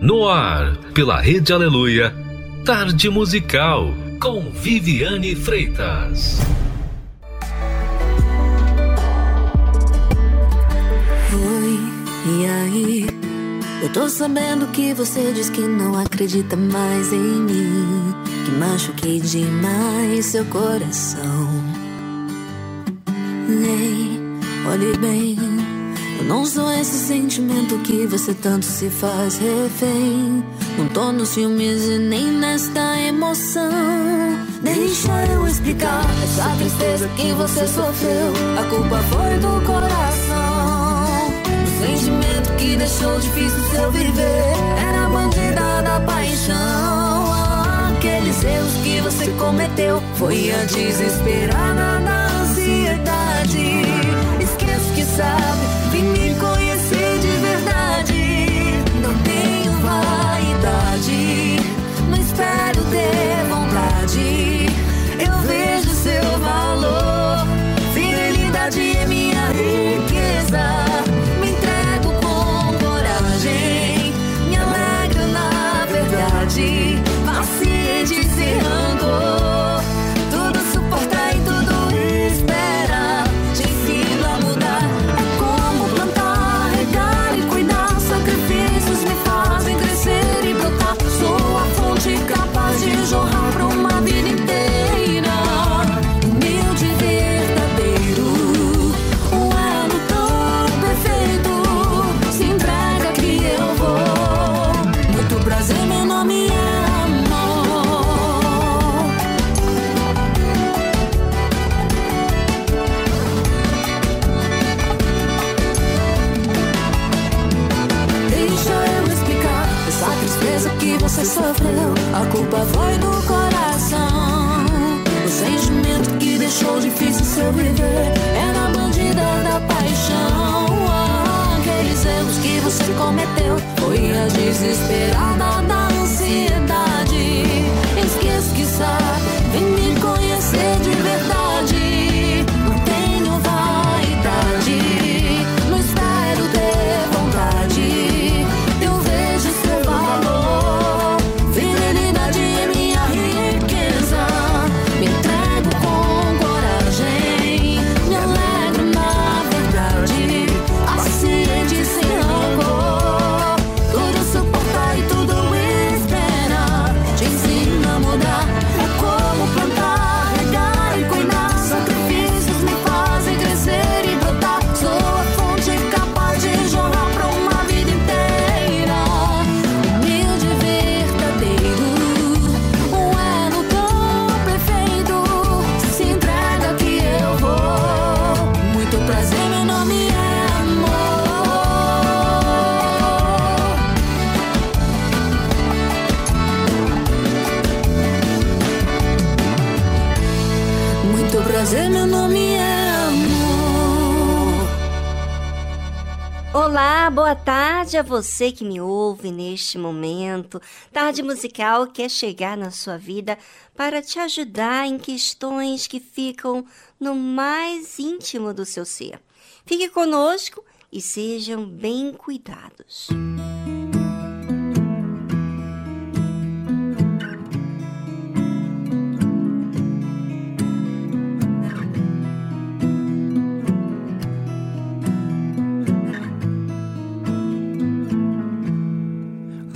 No ar, pela Rede Aleluia, Tarde Musical, com Viviane Freitas. Oi, e aí? Eu tô sabendo que você diz que não acredita mais em mim. Que machuquei demais seu coração. Ei, olhe bem. Eu não sou esse sentimento que você tanto se faz refém. Não tô nos filmes e nem nesta emoção. Deixa eu explicar essa tristeza que você sofreu. A culpa foi do coração. Do sentimento que deixou difícil seu viver. Era a bandida da paixão. Aqueles erros que você cometeu. Foi a desesperada da ansiedade. Esqueço que sabe, cometeu. Foi a desesperada da ansiedade. Olá, boa tarde a você que me ouve neste momento. Tarde Musical quer chegar na sua vida para te ajudar em questões que ficam no mais íntimo do seu ser. Fique conosco e sejam bem cuidados.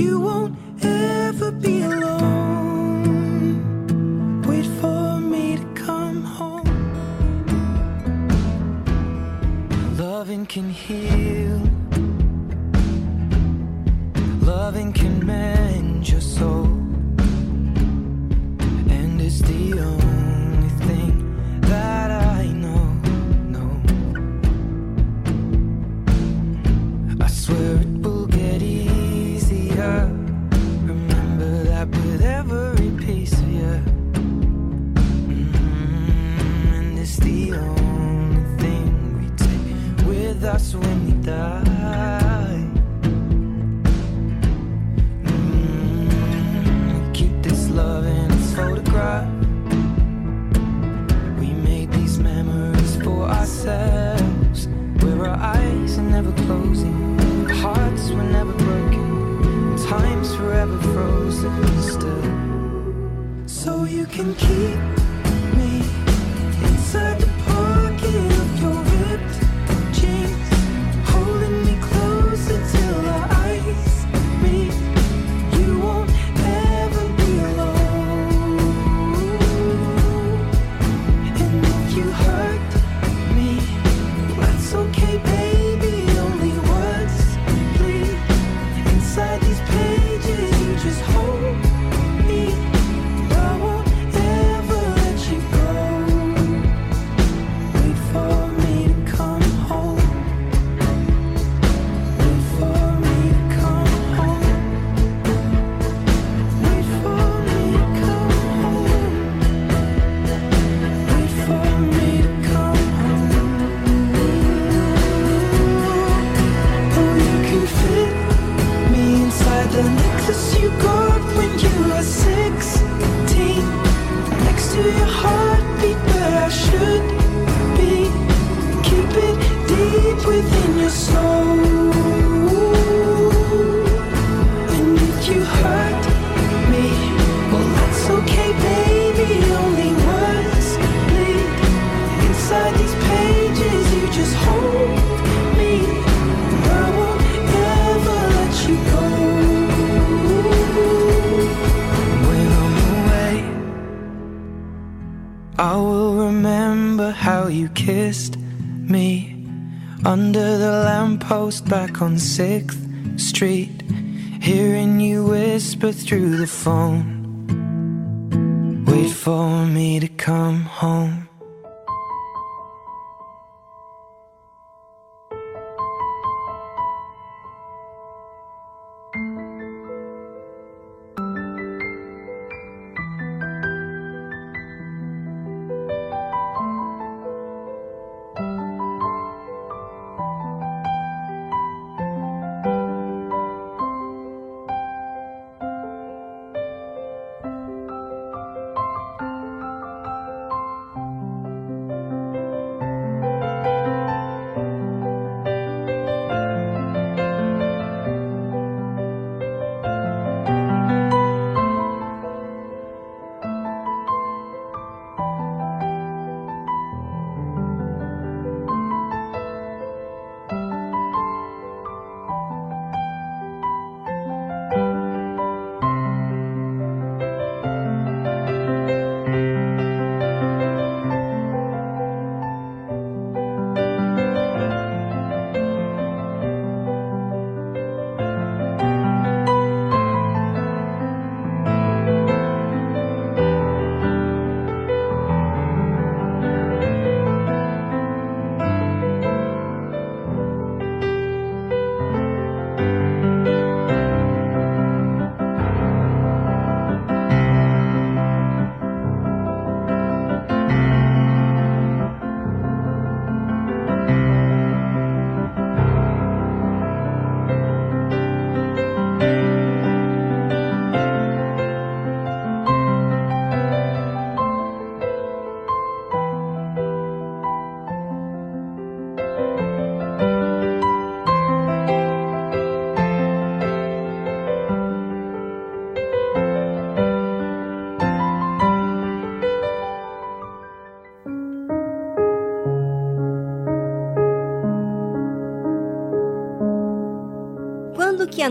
you won't ever be alone. Wait for me to come home. Loving can heal, loving can mend your soul, and it's the only. with us when we die. Mm, keep this love in its photograph. We made these memories for ourselves, where our eyes are never closing, hearts were never broken, time's forever frozen still. So you can keep me inside the through the phone.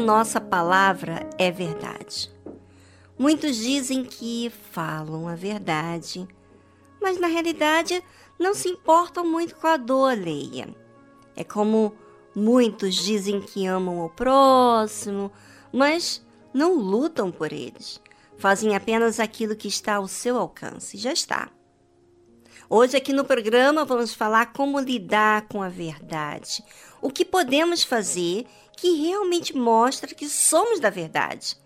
nossa palavra é verdade. Muitos dizem que falam a verdade, mas na realidade não se importam muito com a dor alheia. É como muitos dizem que amam o próximo, mas não lutam por eles. Fazem apenas aquilo que está ao seu alcance, já está. Hoje aqui no programa vamos falar como lidar com a verdade, o que podemos fazer que realmente mostra que somos da verdade.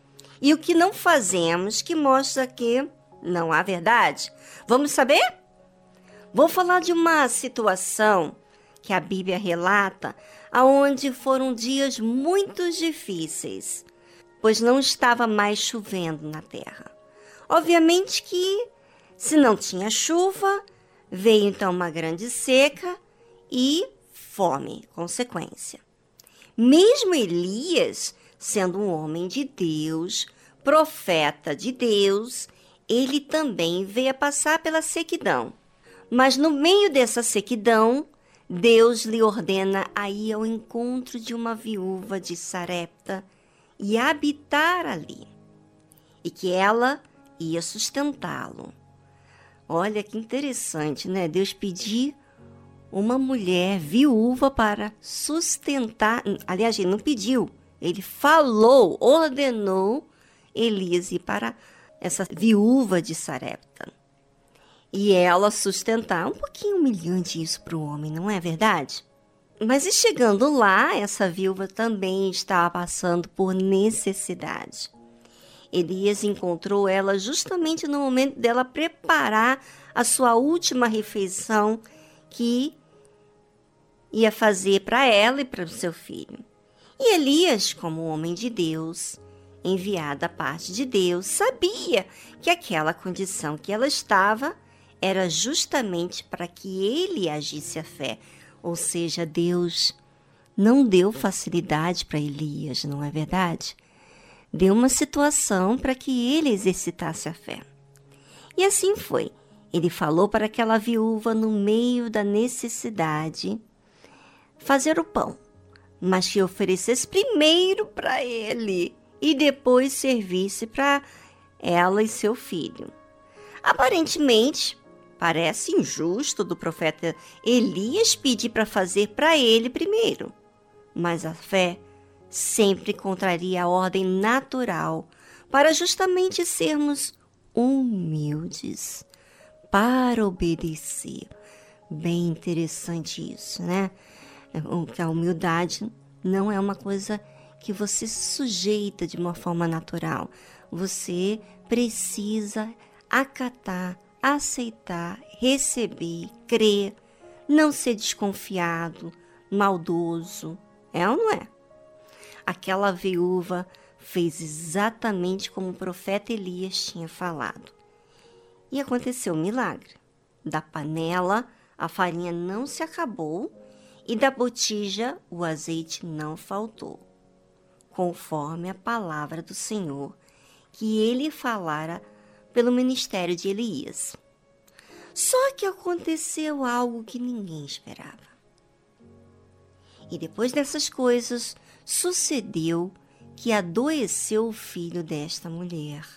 E o que não fazemos que mostra que não há verdade. Vamos saber? Vou falar de uma situação que a Bíblia relata, aonde foram dias muito difíceis, pois não estava mais chovendo na terra. Obviamente que se não tinha chuva, Veio então uma grande seca e fome, consequência. Mesmo Elias, sendo um homem de Deus, profeta de Deus, ele também veio a passar pela sequidão. Mas no meio dessa sequidão, Deus lhe ordena a ir ao encontro de uma viúva de Sarepta e habitar ali, e que ela ia sustentá-lo. Olha que interessante, né? Deus pedir uma mulher viúva para sustentar. Aliás, ele não pediu, ele falou, ordenou Elias ir para essa viúva de Sarepta. E ela sustentar. Um pouquinho humilhante isso para o homem, não é verdade? Mas e chegando lá, essa viúva também estava passando por necessidade. Elias encontrou ela justamente no momento dela preparar a sua última refeição que ia fazer para ela e para o seu filho. E Elias, como homem de Deus, enviado da parte de Deus, sabia que aquela condição que ela estava era justamente para que ele agisse a fé. Ou seja, Deus não deu facilidade para Elias, não é verdade? deu uma situação para que ele exercitasse a fé. E assim foi. Ele falou para aquela viúva no meio da necessidade fazer o pão, mas que oferecesse primeiro para ele e depois servisse para ela e seu filho. Aparentemente, parece injusto do profeta Elias pedir para fazer para ele primeiro, mas a fé sempre contraria a ordem natural, para justamente sermos humildes para obedecer. Bem interessante isso, né? Que a humildade não é uma coisa que você sujeita de uma forma natural. Você precisa acatar, aceitar, receber, crer, não ser desconfiado, maldoso. É ou não é? aquela viúva fez exatamente como o profeta Elias tinha falado. E aconteceu um milagre. Da panela, a farinha não se acabou e da botija, o azeite não faltou, conforme a palavra do Senhor que ele falara pelo ministério de Elias. Só que aconteceu algo que ninguém esperava. E depois dessas coisas, Sucedeu que adoeceu o filho desta mulher,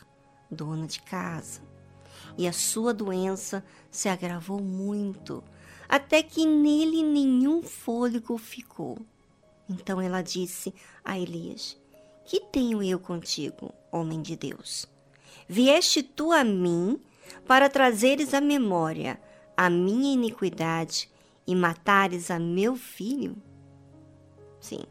dona de casa, e a sua doença se agravou muito, até que nele nenhum fôlego ficou. Então ela disse a Elias: Que tenho eu contigo, homem de Deus? Vieste tu a mim para trazeres à memória a minha iniquidade e matares a meu filho? Sim,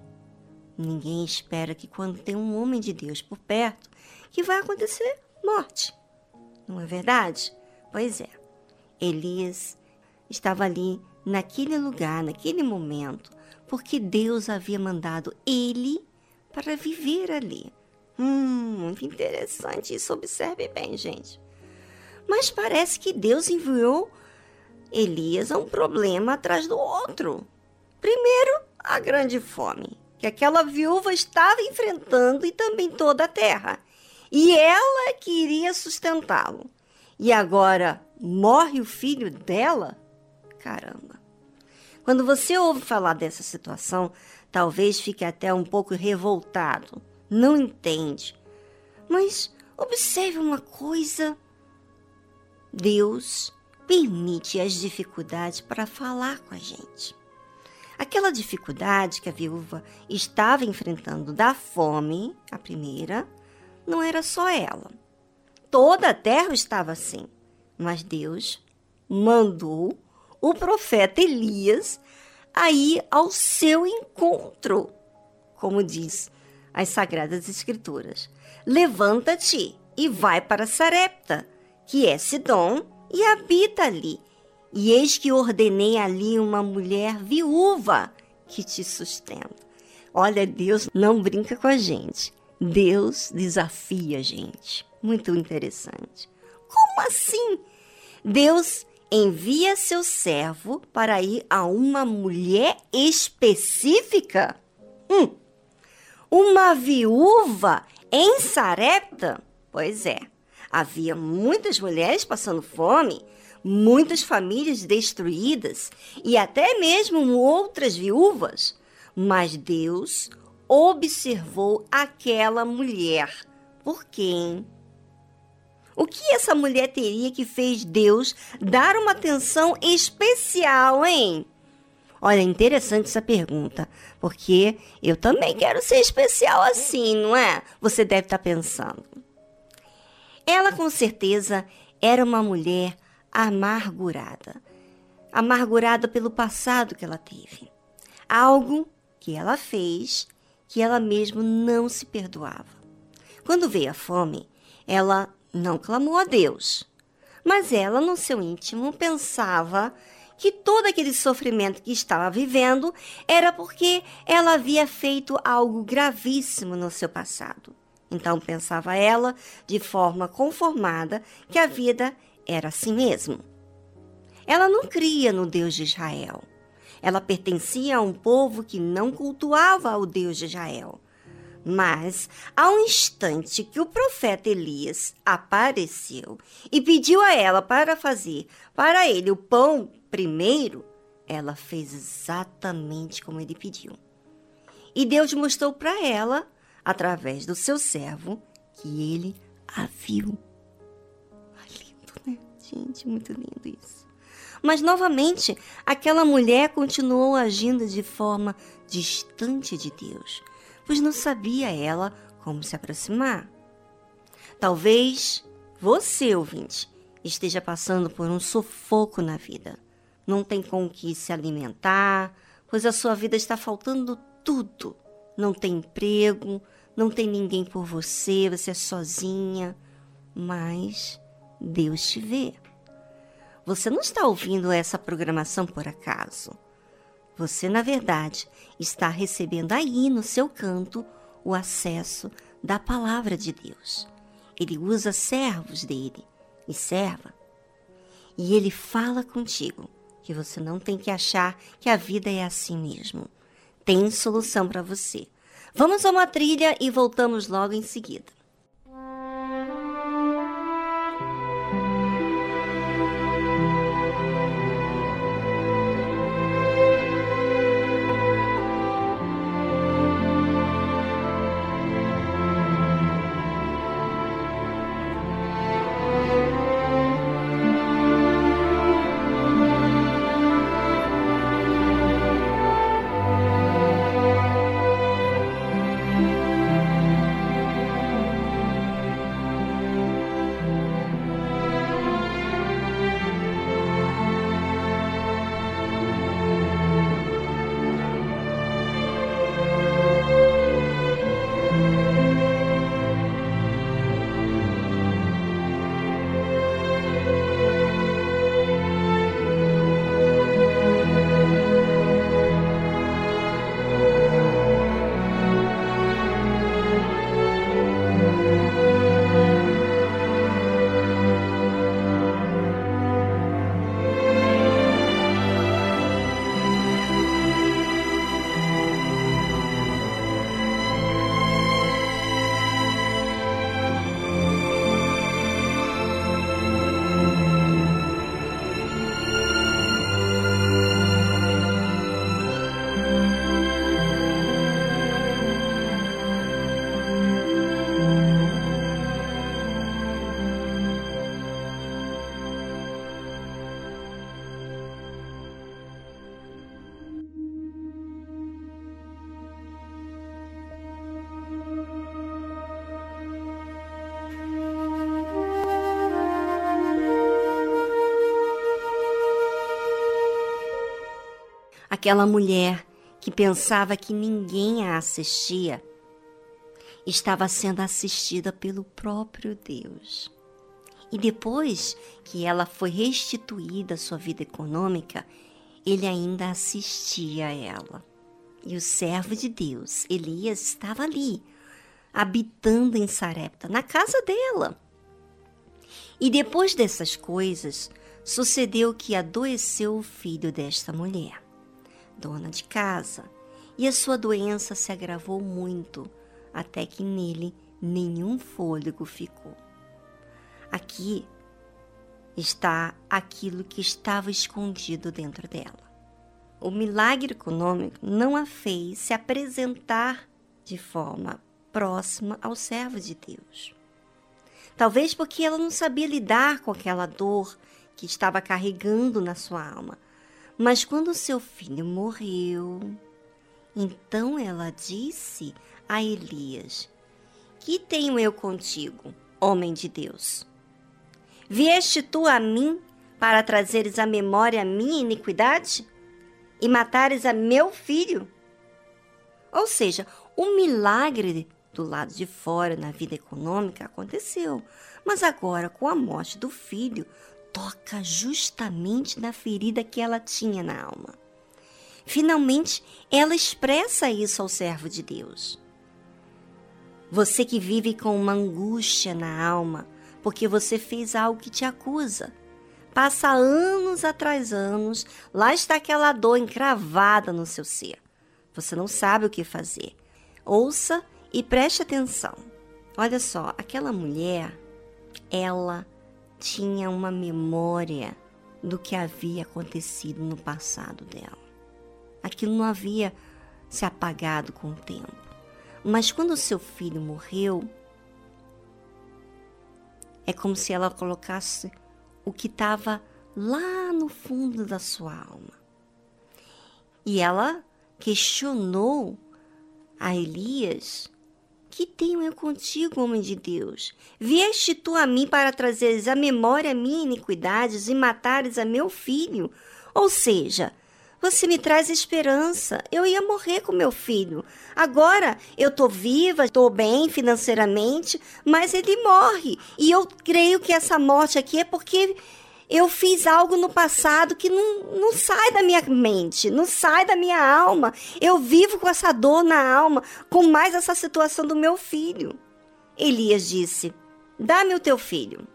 Ninguém espera que quando tem um homem de Deus por perto, que vai acontecer morte. Não é verdade? Pois é. Elias estava ali naquele lugar, naquele momento, porque Deus havia mandado ele para viver ali. Hum, muito interessante isso. Observe bem, gente. Mas parece que Deus enviou Elias a um problema atrás do outro. Primeiro, a grande fome que aquela viúva estava enfrentando e também toda a terra. E ela queria sustentá-lo. E agora morre o filho dela? Caramba. Quando você ouve falar dessa situação, talvez fique até um pouco revoltado. Não entende. Mas observe uma coisa: Deus permite as dificuldades para falar com a gente. Aquela dificuldade que a viúva estava enfrentando da fome, a primeira, não era só ela. Toda a terra estava assim. Mas Deus mandou o profeta Elias a ir ao seu encontro, como diz as Sagradas Escrituras. Levanta-te e vai para Sarepta, que é Sidom, e habita ali. E eis que ordenei ali uma mulher viúva que te sustenta. Olha, Deus não brinca com a gente. Deus desafia a gente. Muito interessante. Como assim? Deus envia seu servo para ir a uma mulher específica? Hum, uma viúva em Sarepta? Pois é, havia muitas mulheres passando fome, muitas famílias destruídas e até mesmo outras viúvas. Mas Deus observou aquela mulher. Por quem? O que essa mulher teria que fez Deus dar uma atenção especial, hein? Olha, interessante essa pergunta, porque eu também quero ser especial assim, não é? Você deve estar pensando. Ela com certeza era uma mulher amargurada. Amargurada pelo passado que ela teve. Algo que ela fez que ela mesma não se perdoava. Quando veio a fome, ela não clamou a Deus, mas ela, no seu íntimo, pensava que todo aquele sofrimento que estava vivendo era porque ela havia feito algo gravíssimo no seu passado. Então pensava ela, de forma conformada, que a vida era assim mesmo. Ela não cria no Deus de Israel. Ela pertencia a um povo que não cultuava o Deus de Israel. Mas, ao instante que o profeta Elias apareceu e pediu a ela para fazer para ele o pão primeiro, ela fez exatamente como ele pediu. E Deus mostrou para ela, através do seu servo, que ele a viu. Ah, lindo, né? Gente, muito lindo isso. Mas novamente, aquela mulher continuou agindo de forma distante de Deus pois não sabia ela como se aproximar. Talvez você, ouvinte, esteja passando por um sufoco na vida. Não tem com o que se alimentar, pois a sua vida está faltando tudo. Não tem emprego, não tem ninguém por você, você é sozinha. Mas Deus te vê. Você não está ouvindo essa programação por acaso. Você, na verdade, está recebendo aí no seu canto o acesso da palavra de Deus. Ele usa servos dele e serva. E ele fala contigo que você não tem que achar que a vida é assim mesmo. Tem solução para você. Vamos a uma trilha e voltamos logo em seguida. Aquela mulher que pensava que ninguém a assistia estava sendo assistida pelo próprio Deus. E depois que ela foi restituída à sua vida econômica, ele ainda assistia a ela. E o servo de Deus, Elias, estava ali, habitando em Sarepta, na casa dela. E depois dessas coisas, sucedeu que adoeceu o filho desta mulher, dona de casa, e a sua doença se agravou muito, até que nele nenhum fôlego ficou. Aqui está aquilo que estava escondido dentro dela. O milagre econômico não a fez se apresentar de forma próxima ao servo de Deus. Talvez porque ela não sabia lidar com aquela dor que estava carregando na sua alma. Mas quando seu filho morreu, então ela disse a Elias: Que tenho eu contigo, homem de Deus? Vieste tu a mim para trazeres à memória a minha iniquidade e matares a meu filho? Ou seja, o milagre do lado de fora na vida econômica aconteceu, mas agora com a morte do filho toca justamente na ferida que ela tinha na alma. Finalmente, ela expressa isso ao servo de Deus. Você que vive com uma angústia na alma, porque você fez algo que te acusa. Passa anos atrás anos, lá está aquela dor encravada no seu ser. Você não sabe o que fazer. Ouça e preste atenção. Olha só, aquela mulher, ela tinha uma memória do que havia acontecido no passado dela. Aquilo não havia se apagado com o tempo. Mas quando seu filho morreu, é como se ela colocasse o que estava lá no fundo da sua alma. E ela questionou a Elias que tenho eu contigo, homem de Deus? Vieste tu a mim para trazeres à memória a minha iniquidades e matares a meu filho? Ou seja, você me traz esperança. Eu ia morrer com meu filho. Agora eu tô viva, estou bem financeiramente, mas ele morre. E eu creio que essa morte aqui é porque eu fiz algo no passado que não, não sai da minha mente, não sai da minha alma. Eu vivo com essa dor na alma, com mais essa situação do meu filho. Elias disse: Dá-me o teu filho.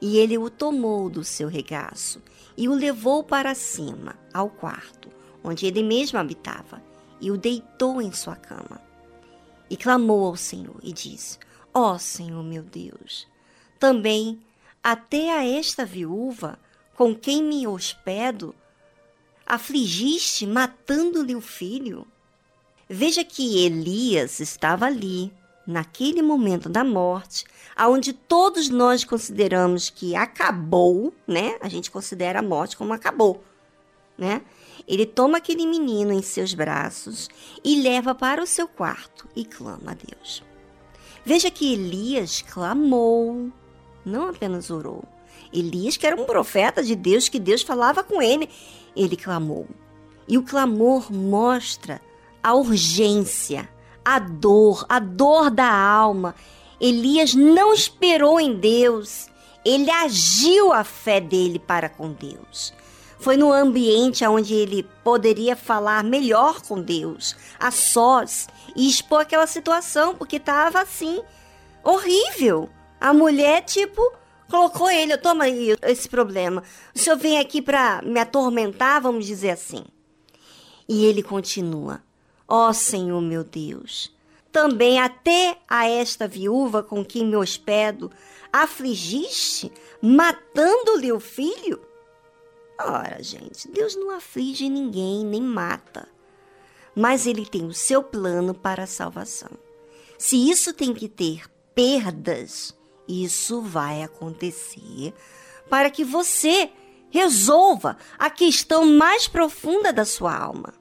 E ele o tomou do seu regaço e o levou para cima, ao quarto, onde ele mesmo habitava, e o deitou em sua cama. E clamou ao Senhor e disse: Ó oh, Senhor meu Deus, também até a esta viúva, com quem me hospedo, afligiste matando-lhe o filho? Veja que Elias estava ali, naquele momento da morte, aonde todos nós consideramos que acabou, né? A gente considera a morte como acabou, né? Ele toma aquele menino em seus braços e leva para o seu quarto e clama a Deus. Veja que Elias clamou, não apenas orou. Elias, que era um profeta de Deus, que Deus falava com ele, ele clamou. E o clamor mostra a urgência, a dor, a dor da alma. Elias não esperou em Deus, ele agiu a fé dele para com Deus. Foi no ambiente onde ele poderia falar melhor com Deus, a sós, e expor aquela situação, porque estava assim, horrível. A mulher, tipo, colocou ele, toma aí esse problema. O senhor vem aqui para me atormentar, vamos dizer assim. E ele continua: Ó oh, Senhor meu Deus, também até a esta viúva com quem me hospedo afligiste, matando-lhe o filho? Ora, gente, Deus não aflige ninguém, nem mata. Mas ele tem o seu plano para a salvação. Se isso tem que ter perdas, isso vai acontecer para que você resolva a questão mais profunda da sua alma.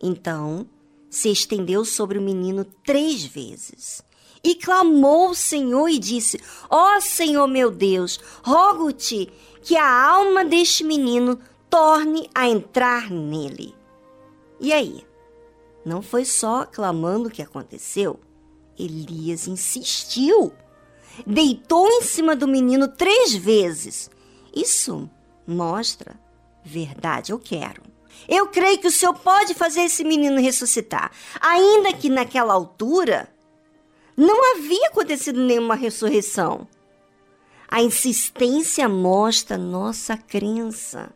Então, se estendeu sobre o menino três vezes e clamou ao Senhor e disse: Ó oh, Senhor meu Deus, rogo-te que a alma deste menino torne a entrar nele. E aí? Não foi só clamando que aconteceu. Elias insistiu. Deitou em cima do menino três vezes. Isso mostra verdade. Eu quero. Eu creio que o Senhor pode fazer esse menino ressuscitar. Ainda que naquela altura não havia acontecido nenhuma ressurreição. A insistência mostra nossa crença,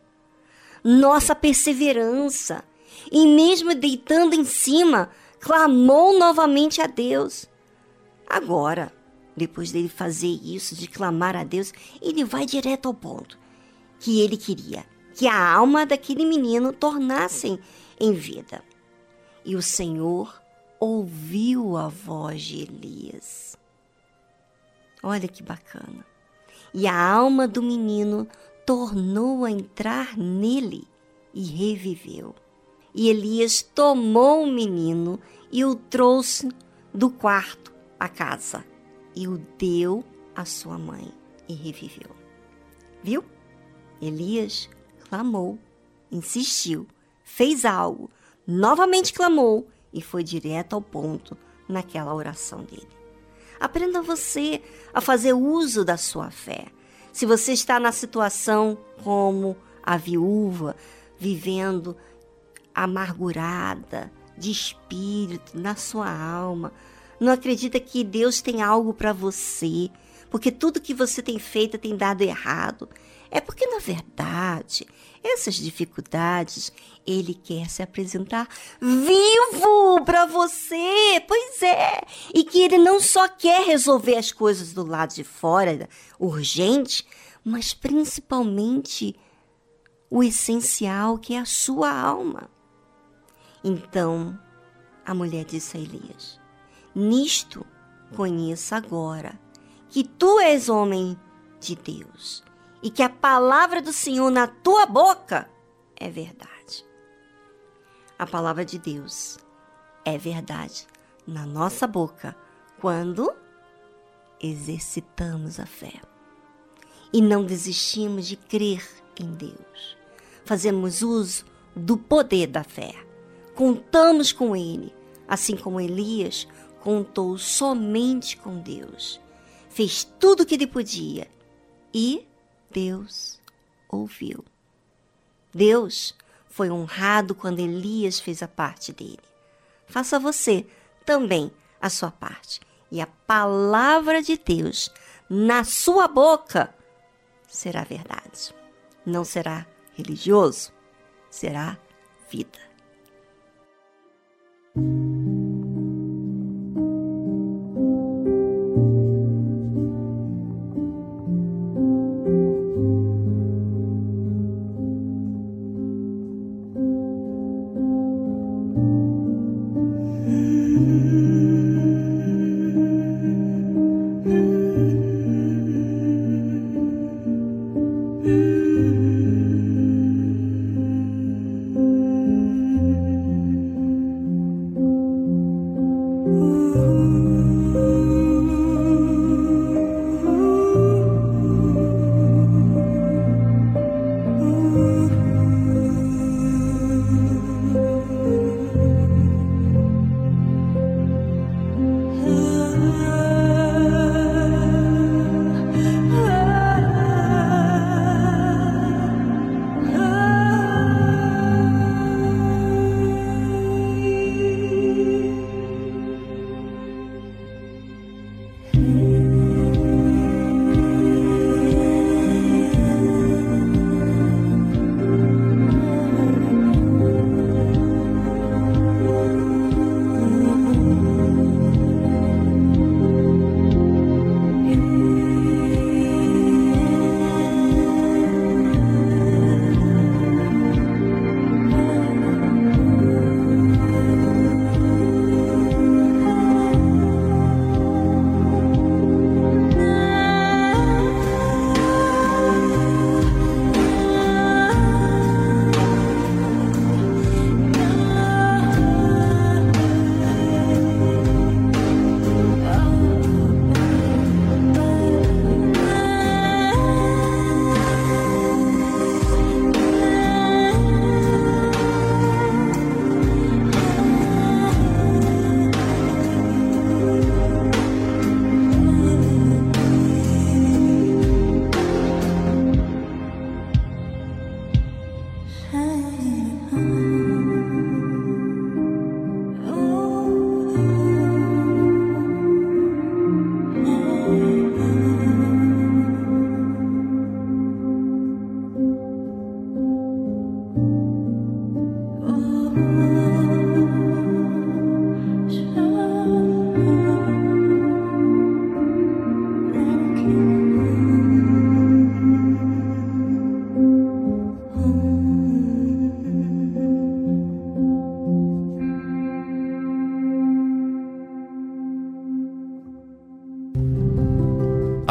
nossa perseverança. E mesmo deitando em cima, clamou novamente a Deus. Agora, depois dele fazer isso, de clamar a Deus, ele vai direto ao ponto que ele queria que a alma daquele menino tornasse em vida. E o Senhor ouviu a voz de Elias. Olha que bacana. E a alma do menino tornou a entrar nele e reviveu. E Elias tomou o menino e o trouxe do quarto à casa e o deu à sua mãe e reviveu. Viu? Elias clamou, insistiu, fez algo, novamente clamou e foi direto ao ponto naquela oração dele. Aprenda você a fazer uso da sua fé. Se você está na situação como a viúva, vivendo amargurada, de espírito, na sua alma, não acredita que Deus tem algo para você, porque tudo que você tem feito tem dado errado. É porque, na verdade, essas dificuldades ele quer se apresentar vivo para você. Pois é. E que ele não só quer resolver as coisas do lado de fora, urgente, mas principalmente o essencial, que é a sua alma. Então, a mulher disse a Elias: Nisto conheça agora que tu és homem de Deus e que a palavra do Senhor na tua boca é verdade. A palavra de Deus é verdade na nossa boca quando exercitamos a fé e não desistimos de crer em Deus. Fazemos uso do poder da fé. Contamos com Ele, assim como Elias contou somente com Deus. Fez tudo o que ele podia e Deus ouviu. Deus foi honrado quando Elias fez a parte dele. Faça você também a sua parte. E a palavra de Deus na sua boca será verdade. Não será religioso, será vida.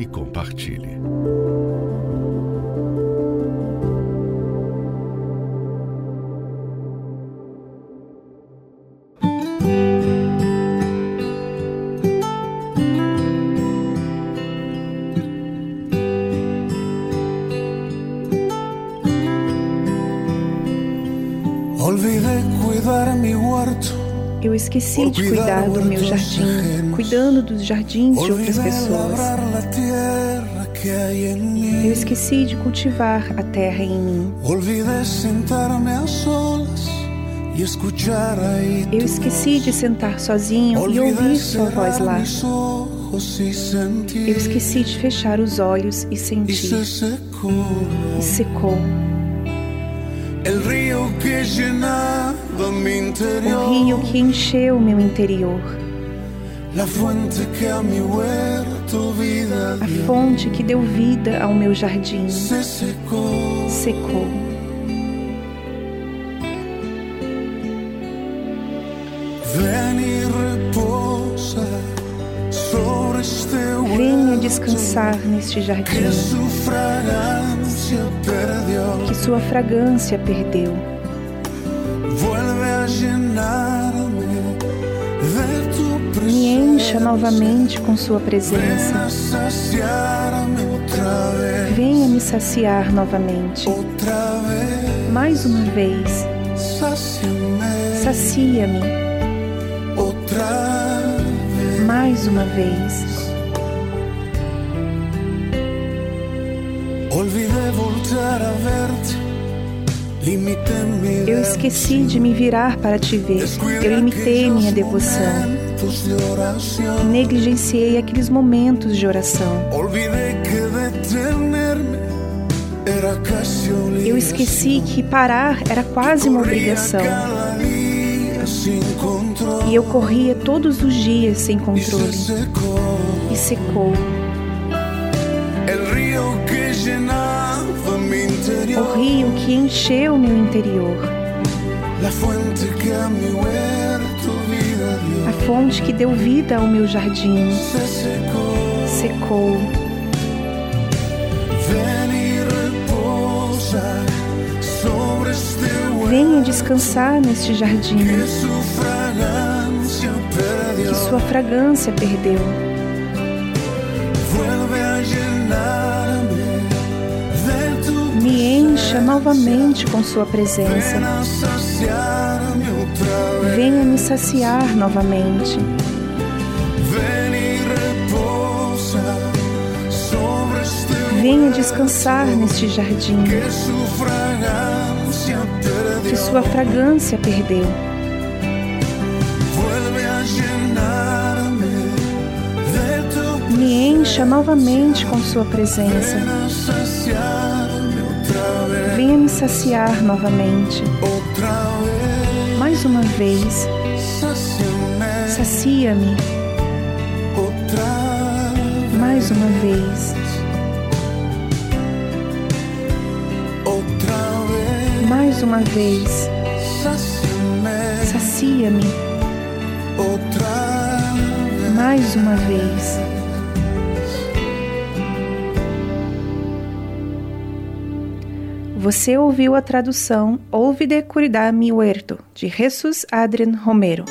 e compartilhe. Eu esqueci de cuidar do meu jardim, cuidando dos jardins de outras pessoas. Eu esqueci de cultivar a terra em mim. Eu esqueci de sentar sozinho e ouvir sua voz lá. Eu esqueci de fechar os olhos e sentir. E secou. O rio que encheu meu interior. A fonte que deu vida ao meu jardim. Secou. Venha descansar neste jardim. que sua fragrância perdeu. Novamente com sua presença. Venha me saciar novamente. Mais uma vez. Sacia-me. Mais uma vez. Eu esqueci de me virar para te ver. Eu limitei minha devoção. Negligenciei aqueles momentos de oração. Eu esqueci que parar era quase uma obrigação. E eu corria todos os dias sem controle. E secou. O rio que encheu meu interior. A fonte que deu vida ao meu jardim. Secou. Venha descansar neste jardim. Que sua fragrância perdeu. Me encha novamente com Sua presença. Venha me saciar novamente. venha descansar neste jardim que sua fragrância perdeu. Me encha novamente com sua presença. Saciar novamente. Mais uma vez. Sacia-me. Mais uma vez. Mais uma vez. Sacia-me. Mais uma vez. Você ouviu a tradução Ouve de Mi Huerto, de Jesus Adrian Romero.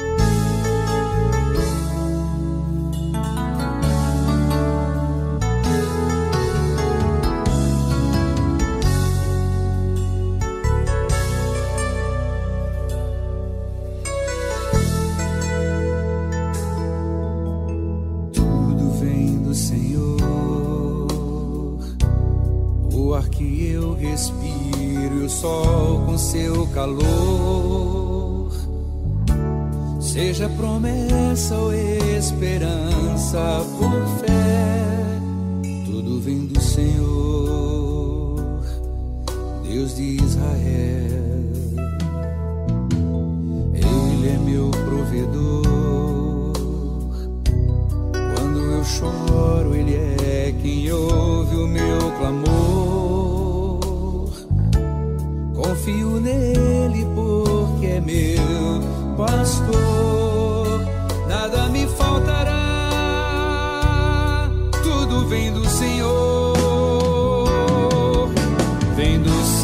vem do céu.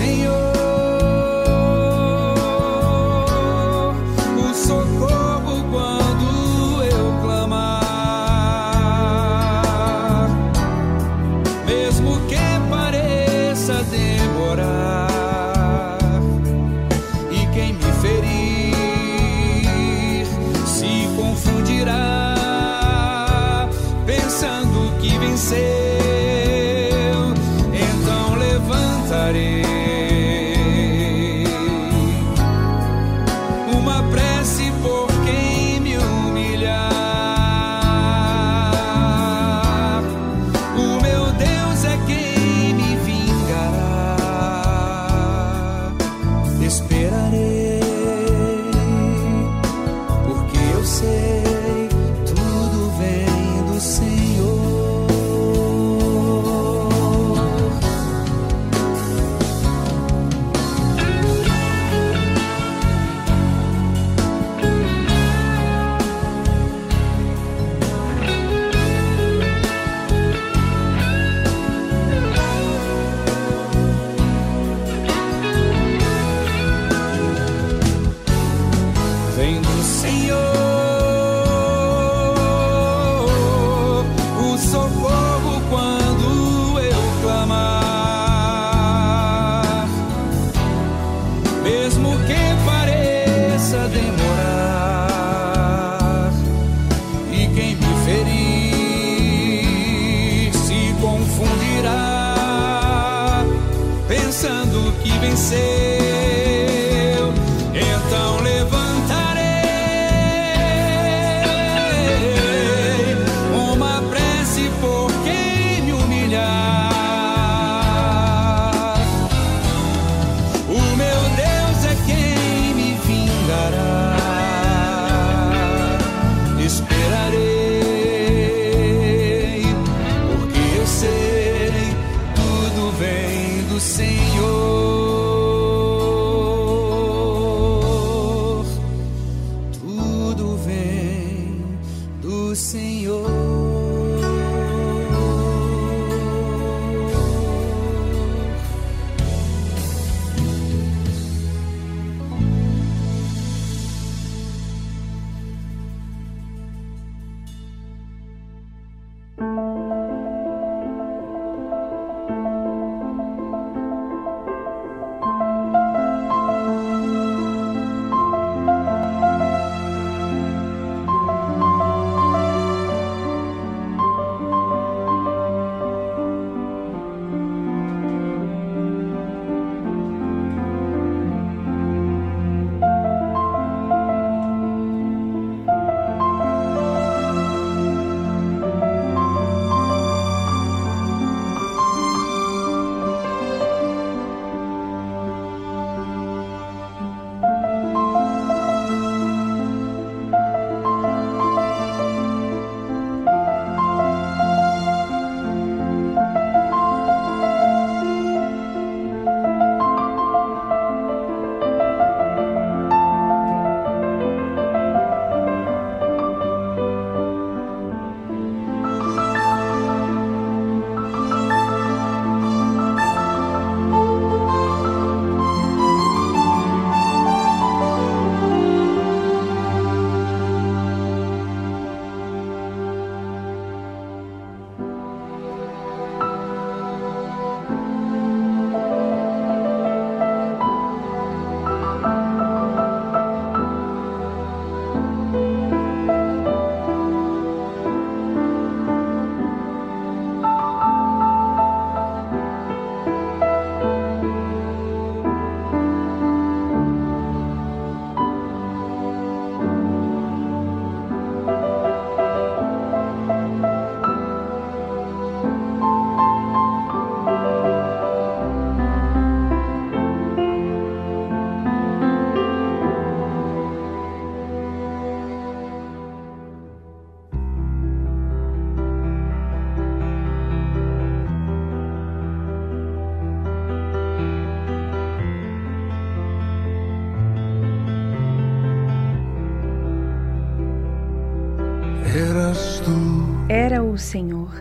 O Senhor.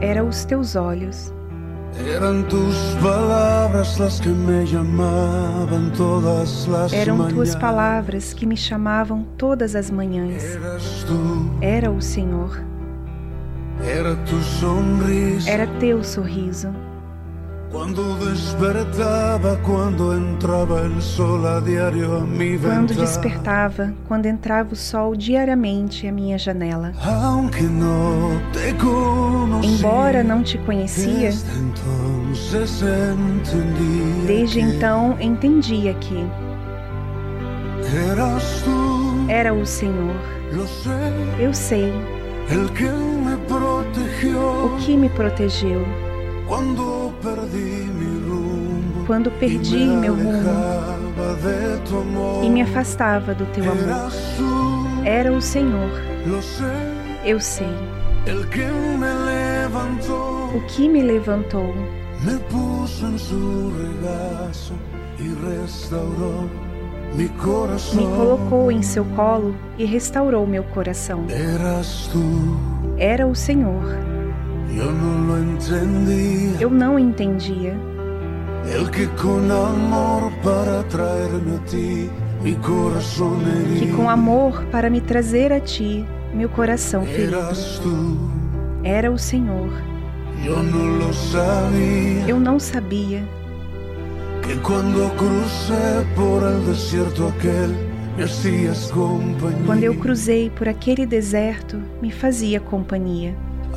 Era os teus olhos. Eram tuas palavras as que me chamavam todas as Eram tuas palavras que me chamavam todas as manhãs. Era o Senhor. Era tu sorriso. Era teu sorriso. Quando despertava, quando entrava o sol a a mi Quando despertava, quando entrava o sol diariamente à minha janela. Embora não te conhecia, desde então entendia que era o Senhor. Eu sei. O que me protegeu quando perdi meu rumo e me afastava do teu amor. Era o Senhor. Eu sei. O que me levantou me colocou em seu colo e restaurou meu coração. Era o Senhor. Eu não entendia. Que com amor para me trazer a ti, meu coração ferido. Era o Senhor. Eu não sabia. Que quando crucé por el desierto aquel quando eu cruzei por aquele deserto, me fazia companhia.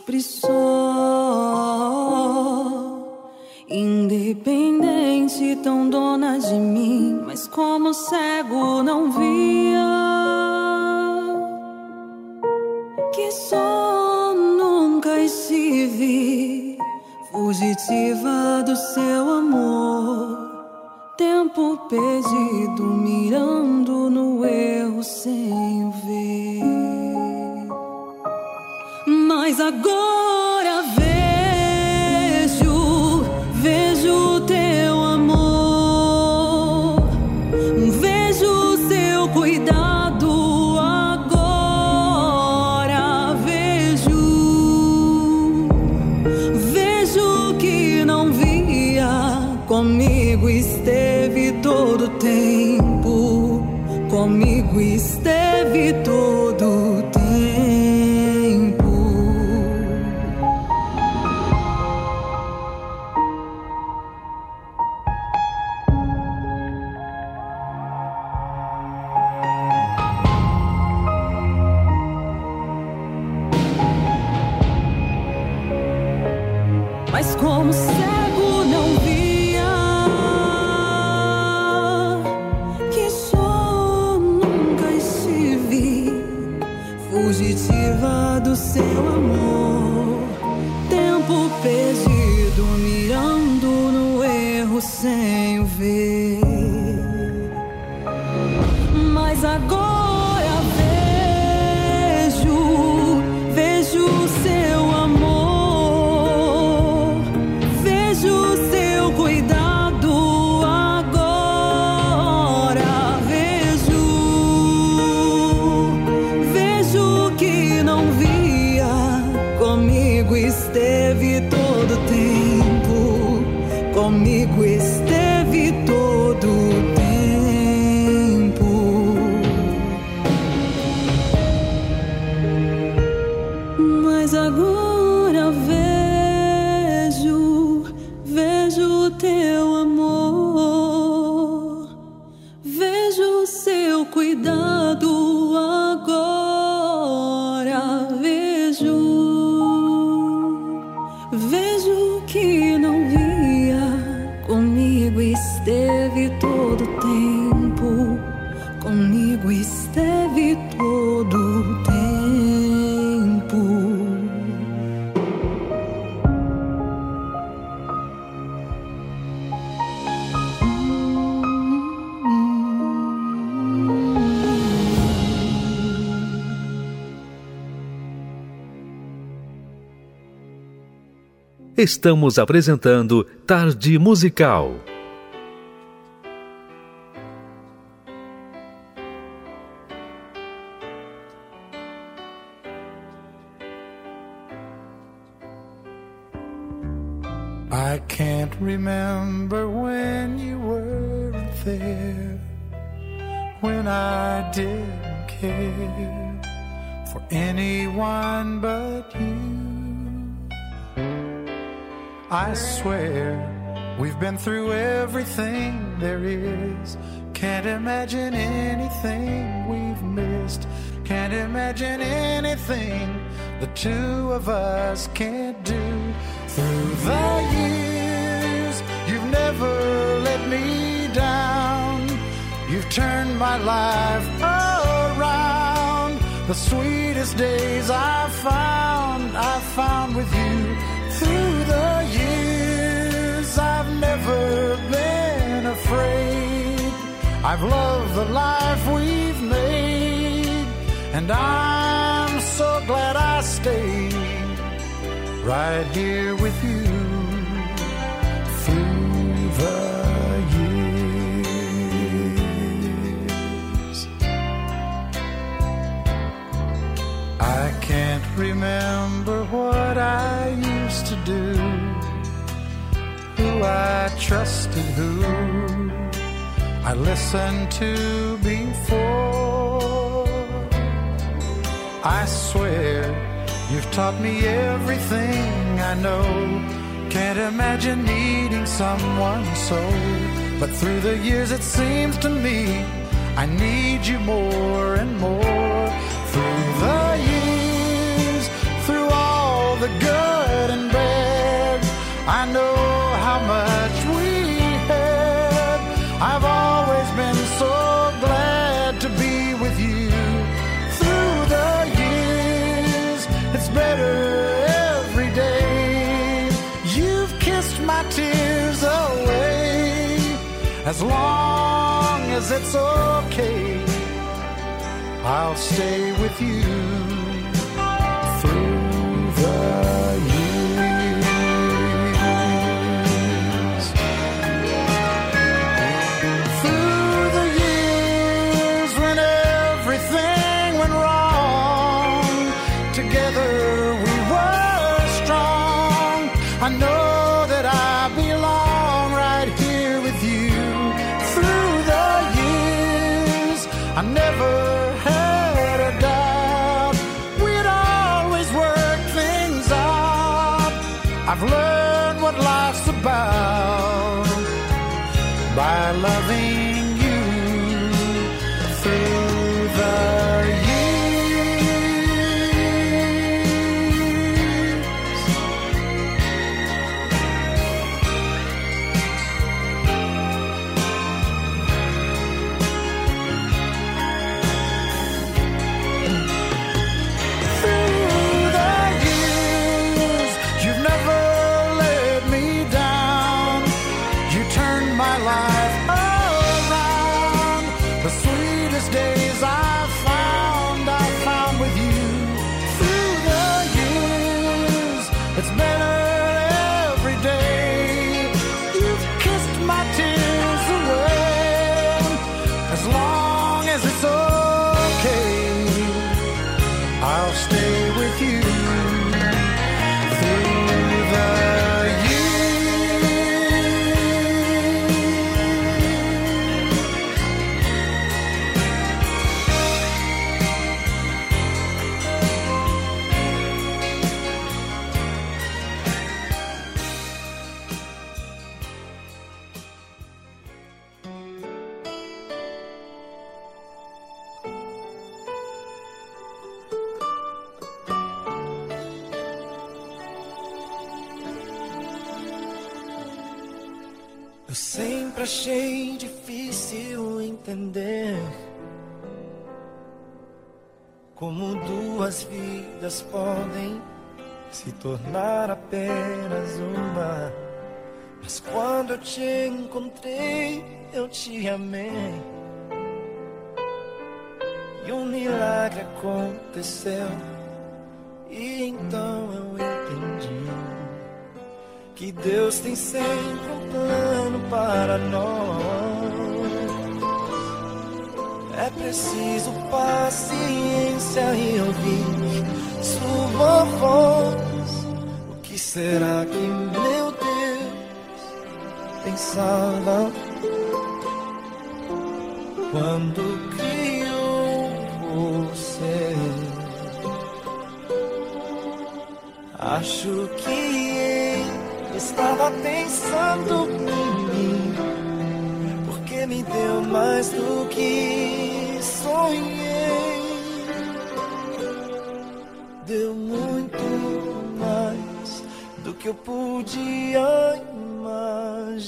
sempre só. Independente, tão dona de mim, mas como cego não via. Que só nunca estive fugitiva do seu amor. Tempo perdido, mirando no erro, Senhor. go. Estamos apresentando Tarde Musical. I can't remember when you were there, when I didn't care for anyone but you. I swear we've been through everything there is. Can't imagine anything we've missed. Can't imagine anything the two of us can't do. Through the years, you've never let me down. You've turned my life around. The sweetest days I've found. I've found with you through I've loved the life we've made, and I'm so glad I stayed right here with you through the years. I can't remember what I used to do, who I trusted, who I listened to before. I swear you've taught me everything I know. Can't imagine needing someone so. But through the years, it seems to me I need you more and more. Through the years, through all the good and bad. I know how much we had. I've As long as it's okay, I'll stay with you. Tornar apenas uma. Mas quando eu te encontrei, eu te amei. E um milagre aconteceu. E então eu entendi que Deus tem sempre um plano para nós. É preciso paciência e ouvir sua voz. Será que meu Deus pensava quando criou você? Acho que estava pensando em mim, porque me deu mais do que sonhei deu muito que eu podia imaginar.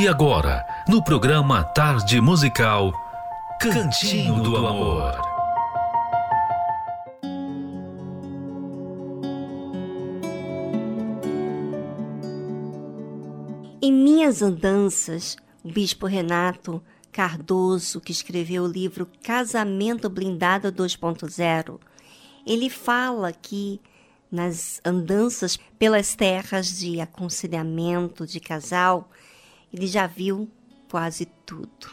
E agora, no programa Tarde Musical, Cantinho do Amor. Em minhas andanças, o bispo Renato Cardoso, que escreveu o livro Casamento Blindado 2.0, ele fala que nas andanças pelas terras de aconselhamento de casal, ele já viu quase tudo.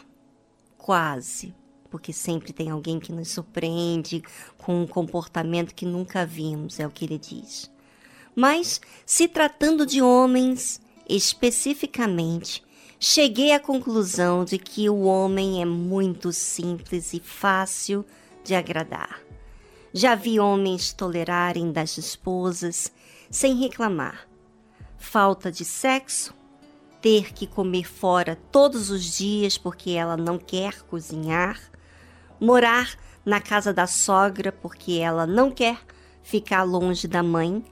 Quase. Porque sempre tem alguém que nos surpreende com um comportamento que nunca vimos, é o que ele diz. Mas, se tratando de homens especificamente, cheguei à conclusão de que o homem é muito simples e fácil de agradar. Já vi homens tolerarem das esposas sem reclamar. Falta de sexo, ter que comer fora todos os dias porque ela não quer cozinhar, morar na casa da sogra porque ela não quer ficar longe da mãe,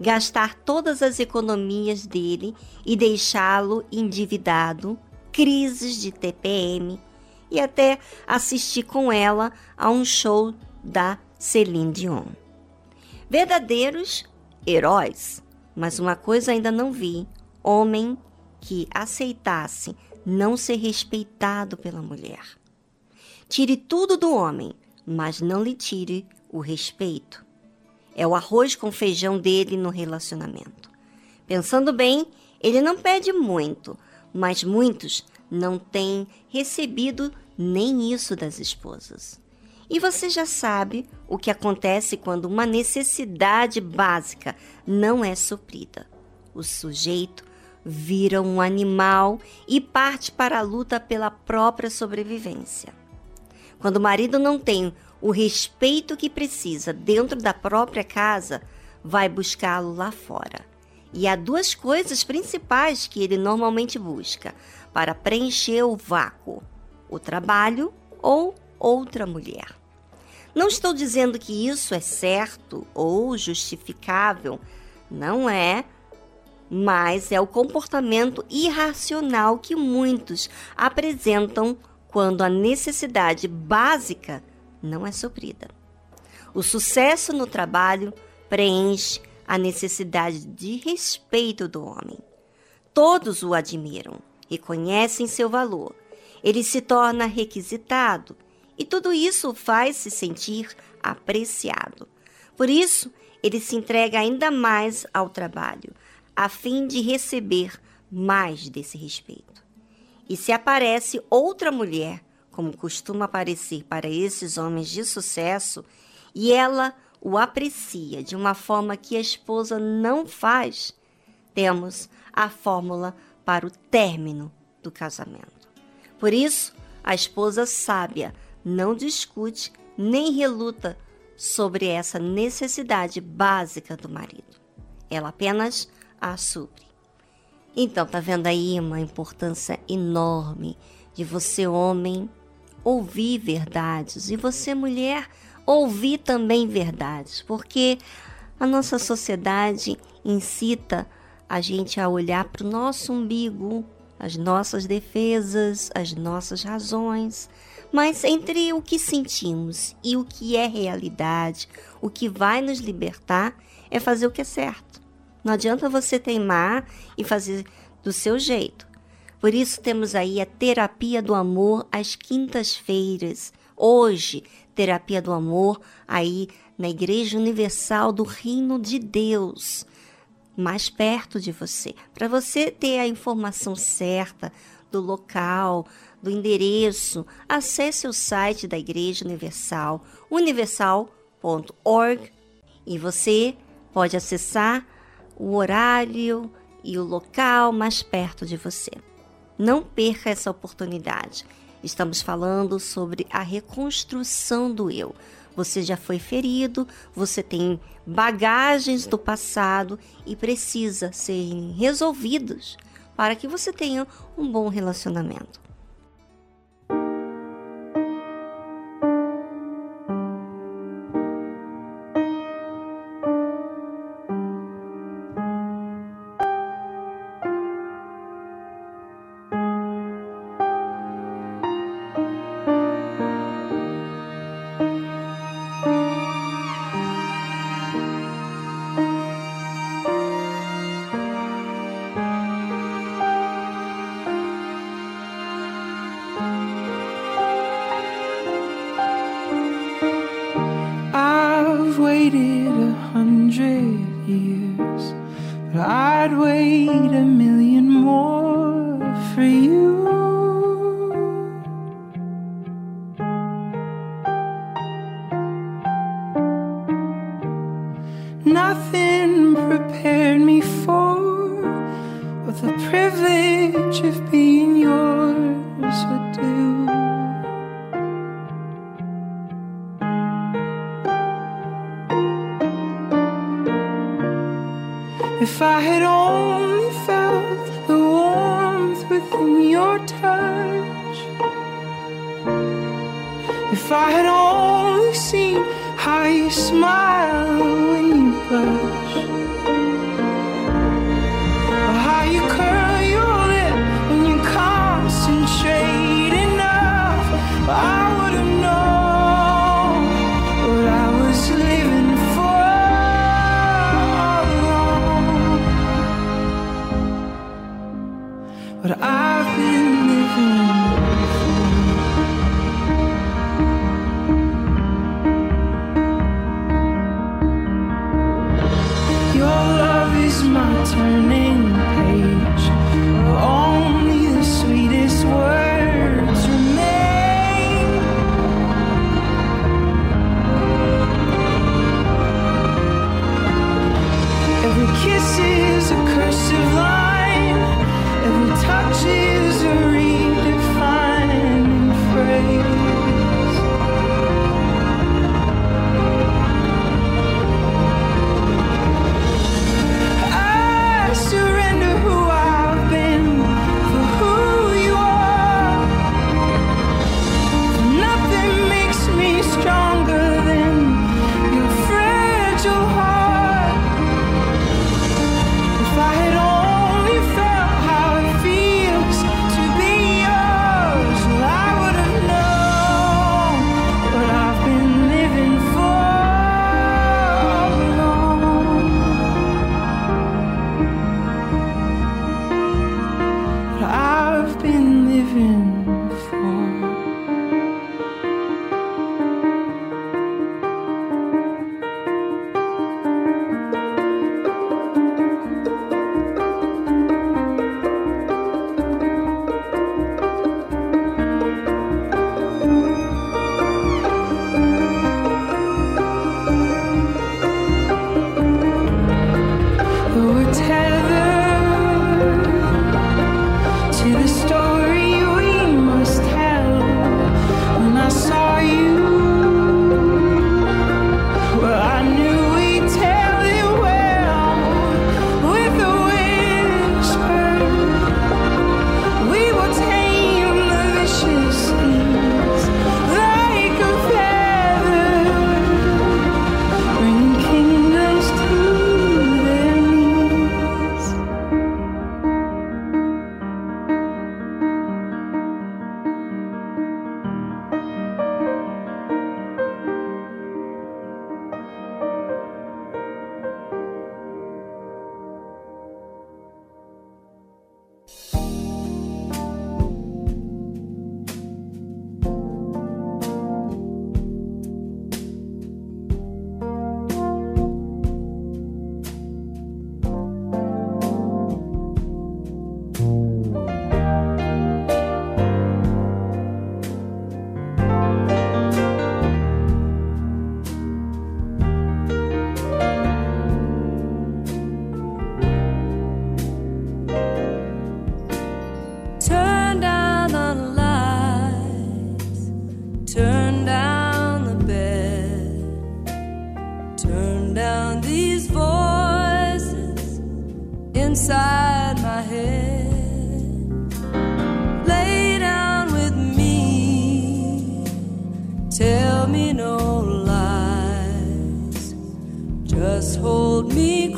gastar todas as economias dele e deixá-lo endividado, crises de TPM e até assistir com ela a um show da Celine Dion. Verdadeiros heróis, mas uma coisa ainda não vi: homem que aceitasse não ser respeitado pela mulher. Tire tudo do homem, mas não lhe tire o respeito. É o arroz com feijão dele no relacionamento. Pensando bem, ele não pede muito, mas muitos não têm recebido nem isso das esposas. E você já sabe o que acontece quando uma necessidade básica não é suprida. O sujeito vira um animal e parte para a luta pela própria sobrevivência. Quando o marido não tem o respeito que precisa dentro da própria casa, vai buscá-lo lá fora. E há duas coisas principais que ele normalmente busca para preencher o vácuo: o trabalho ou outra mulher. Não estou dizendo que isso é certo ou justificável, não é, mas é o comportamento irracional que muitos apresentam quando a necessidade básica não é suprida. O sucesso no trabalho preenche a necessidade de respeito do homem. Todos o admiram, reconhecem seu valor. Ele se torna requisitado e tudo isso faz se sentir apreciado. Por isso, ele se entrega ainda mais ao trabalho, a fim de receber mais desse respeito. E se aparece outra mulher como costuma aparecer para esses homens de sucesso, e ela o aprecia de uma forma que a esposa não faz, temos a fórmula para o término do casamento. Por isso, a esposa sábia não discute nem reluta sobre essa necessidade básica do marido. Ela apenas Então, tá vendo aí uma importância enorme de você, homem, ouvir verdades e você, mulher, ouvir também verdades, porque a nossa sociedade incita a gente a olhar para o nosso umbigo, as nossas defesas, as nossas razões. Mas entre o que sentimos e o que é realidade, o que vai nos libertar é fazer o que é certo. Não adianta você teimar e fazer do seu jeito. Por isso temos aí a terapia do amor às quintas-feiras. Hoje, terapia do amor aí na Igreja Universal do Reino de Deus, mais perto de você, para você ter a informação certa do local, do endereço. Acesse o site da Igreja Universal, universal.org, e você pode acessar o horário e o local mais perto de você. Não perca essa oportunidade. Estamos falando sobre a reconstrução do eu. Você já foi ferido, você tem bagagens do passado e precisa serem resolvidos para que você tenha um bom relacionamento. inside my head. Lay down with me, tell me no lies, just hold me close.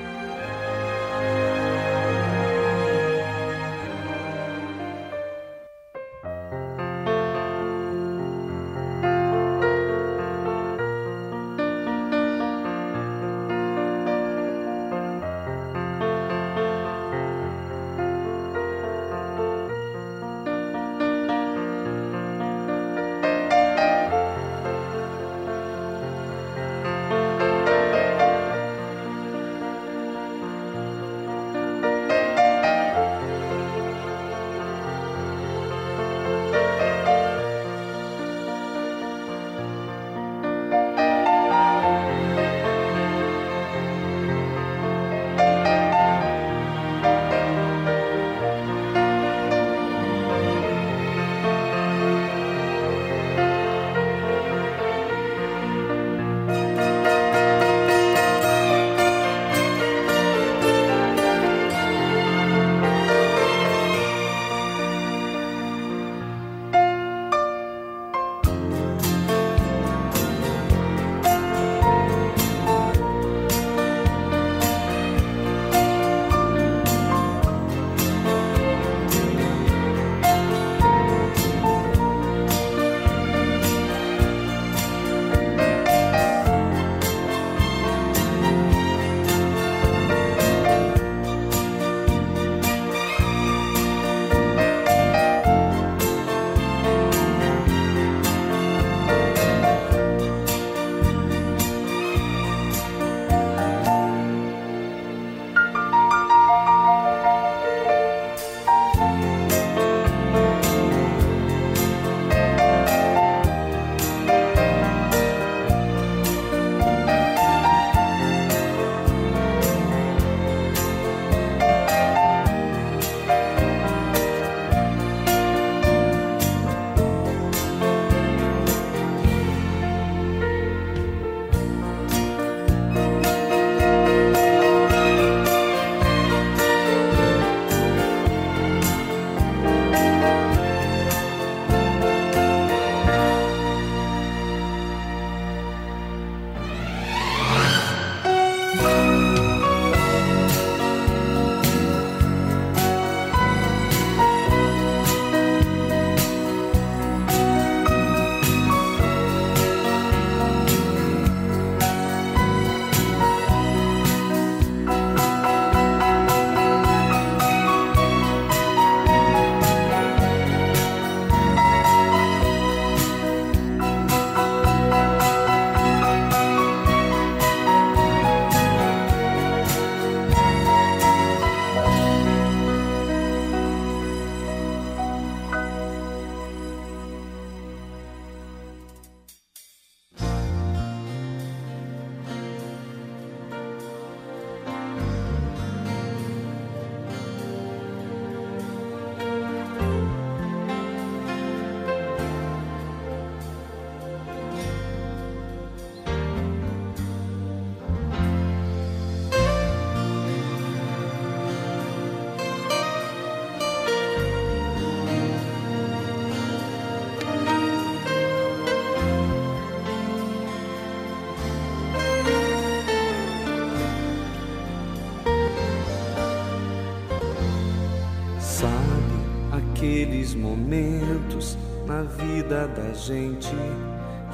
Momentos na vida da gente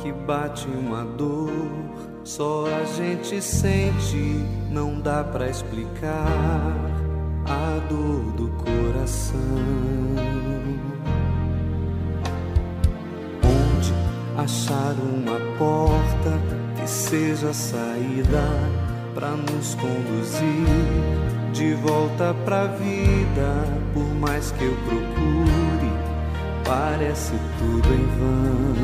que bate uma dor, só a gente sente, não dá para explicar a dor do coração. Onde achar uma porta que seja saída para nos conduzir de volta pra vida, por mais que eu procure, parece tudo em vão.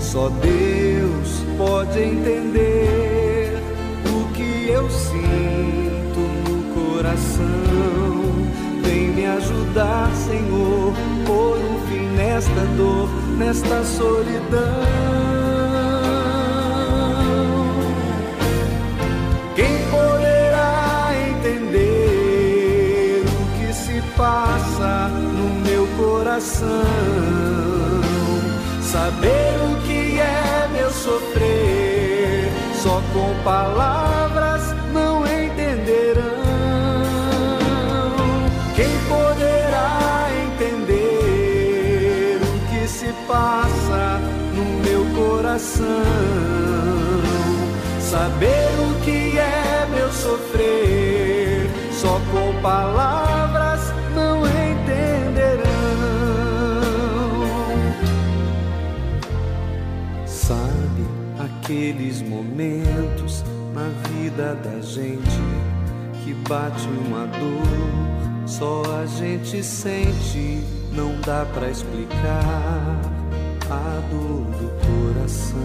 Só Deus pode entender o que eu sinto no coração. Vem me ajudar, Senhor, por um fim nesta dor, nesta solidão. Coração. Saber o que é meu sofrer, só com palavras não entenderão. Quem poderá entender o que se passa no meu coração? Saber o que é meu sofrer, só com palavras momentos na vida da gente que bate uma dor, só a gente sente, não dá para explicar a dor do coração.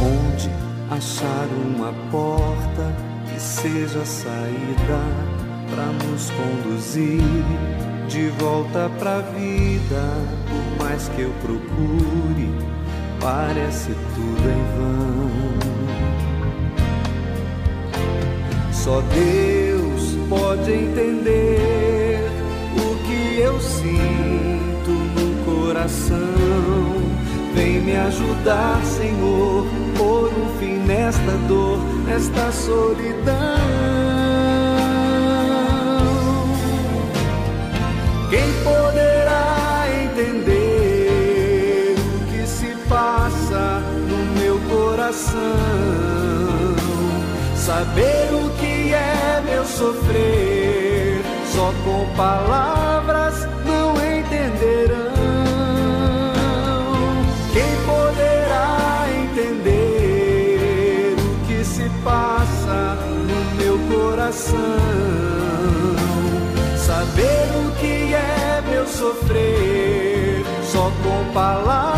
Onde achar uma porta que seja saída para nos conduzir de volta pra vida, por mais que eu procure, parece tudo em vão. Só Deus pode entender o que eu sinto no coração. Vem me ajudar, Senhor, por um fim nesta dor, nesta solidão. Quem poderá coração? Saber o que é meu sofrer, só com palavras não entenderão. Quem poderá entender o que se passa no meu coração? Saber o que é meu sofrer, só com palavras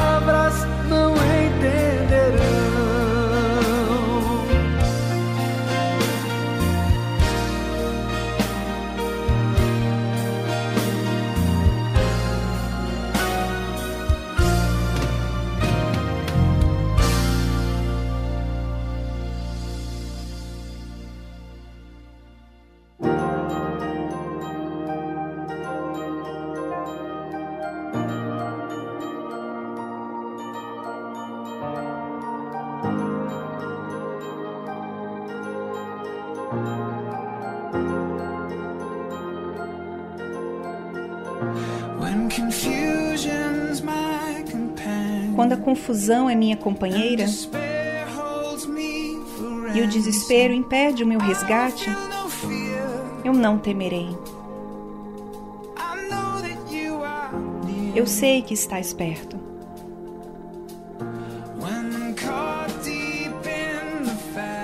Quando a confusão é minha companheira e o desespero impede o meu resgate, eu não temerei. Eu sei que estás perto.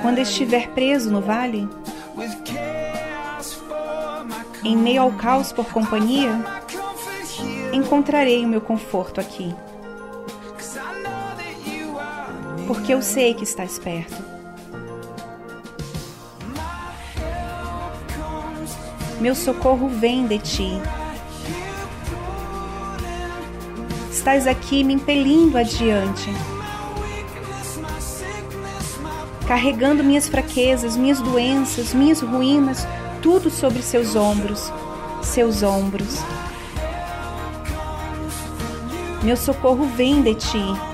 Quando estiver preso no vale, em meio ao caos por companhia, encontrarei o meu conforto aqui porque eu sei que estás perto. Meu socorro vem de ti. Estás aqui me impelindo adiante, carregando minhas fraquezas, minhas doenças, minhas ruínas, tudo sobre seus ombros, seus ombros. Meu socorro vem de ti.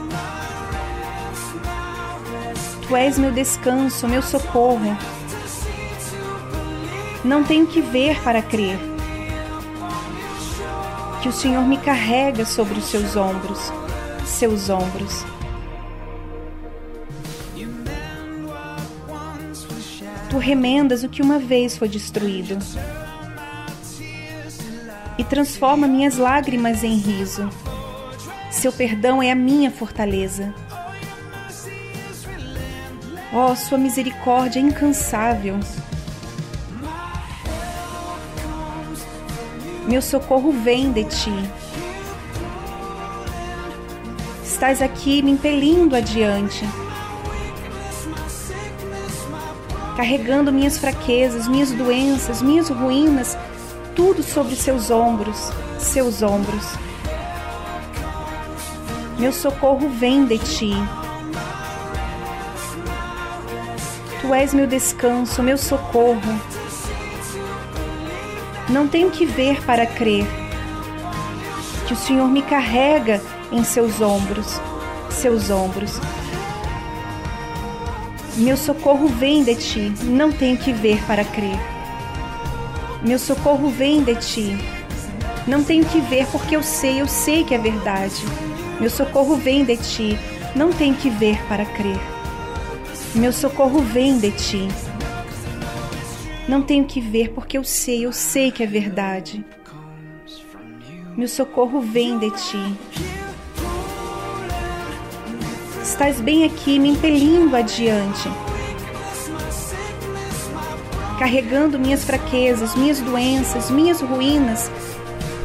Tu és meu descanso, meu socorro. Não tenho que ver para crer que o Senhor me carrega sobre os seus ombros, seus ombros. Tu remendas o que uma vez foi destruído e transforma minhas lágrimas em riso. Seu perdão é a minha fortaleza. Ó, oh, sua misericórdia é incansável. Meu socorro vem de ti. Estás aqui me impelindo adiante, carregando minhas fraquezas, minhas doenças, minhas ruínas, tudo sobre seus ombros, seus ombros. Meu socorro vem de ti. Tu és meu descanso, meu socorro. Não tenho que ver para crer que o Senhor me carrega em seus ombros, seus ombros. Meu socorro vem de ti, não tenho que ver para crer. Meu socorro vem de ti. Não tenho que ver porque eu sei, eu sei que é verdade. Meu socorro vem de ti, não tenho que ver para crer. Meu socorro vem de ti. Não tenho que ver porque eu sei, eu sei que é verdade. Meu socorro vem de ti. Estás bem aqui me impelindo adiante, carregando minhas fraquezas, minhas doenças, minhas ruínas,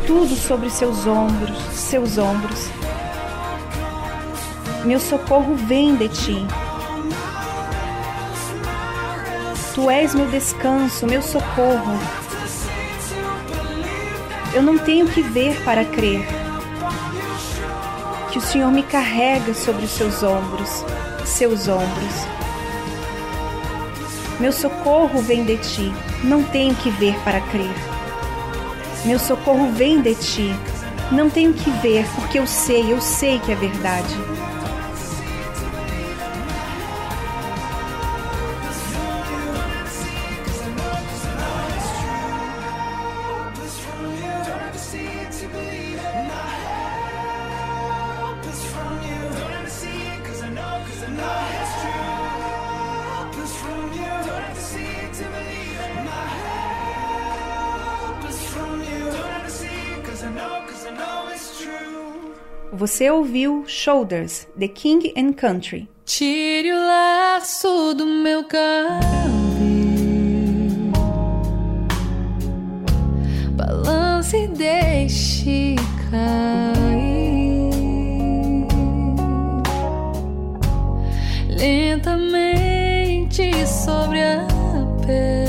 tudo sobre seus ombros, seus ombros. Meu socorro vem de ti. Tu és meu descanso, meu socorro. Eu não tenho que ver para crer que o Senhor me carrega sobre os seus ombros, seus ombros. Meu socorro vem de ti, não tenho que ver para crer. Meu socorro vem de ti, não tenho que ver porque eu sei, eu sei que é verdade. Você ouviu Shoulders, The King and Country. Tire o laço do meu cabelo, balance e deixe cair lentamente sobre a pele.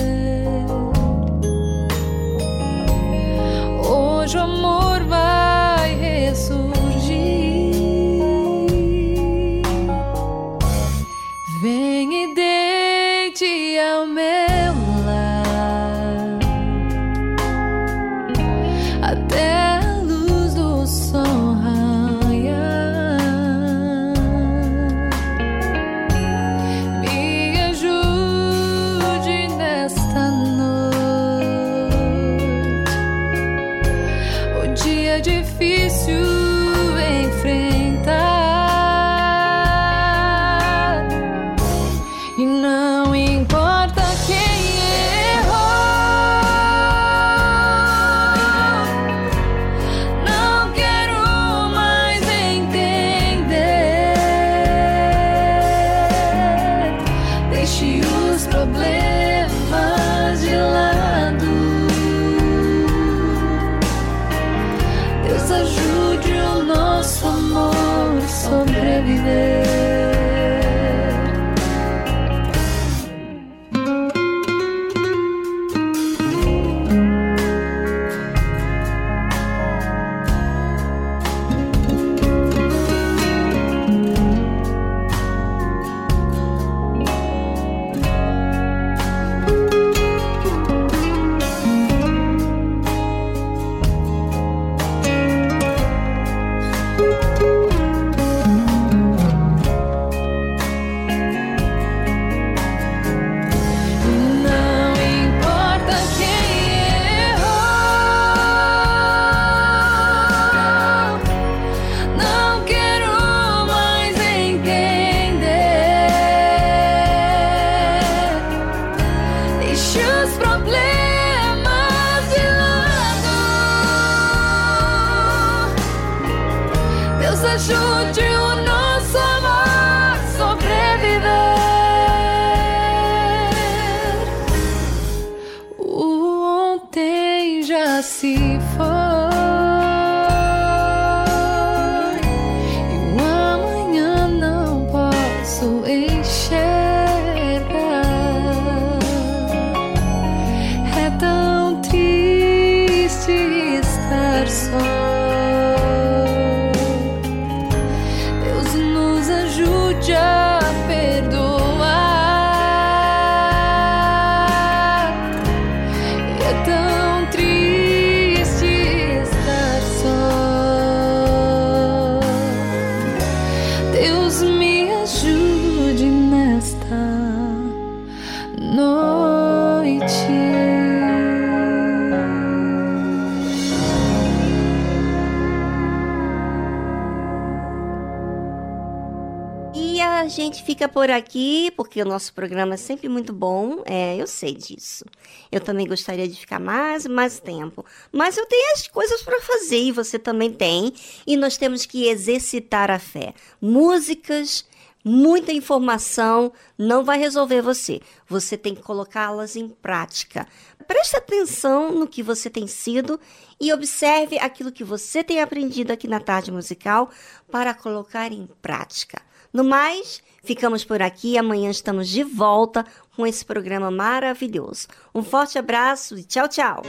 Fica por aqui, porque o nosso programa é sempre muito bom. É, eu sei disso. Eu também gostaria de ficar mais, mais tempo. Mas eu tenho as coisas para fazer e você também tem. E nós temos que exercitar a fé. Músicas, muita informação não vai resolver você. Você tem que colocá-las em prática. Preste atenção no que você tem sido e observe aquilo que você tem aprendido aqui na tarde musical para colocar em prática. No mais, ficamos por aqui. Amanhã estamos de volta com esse programa maravilhoso. Um forte abraço e tchau, tchau.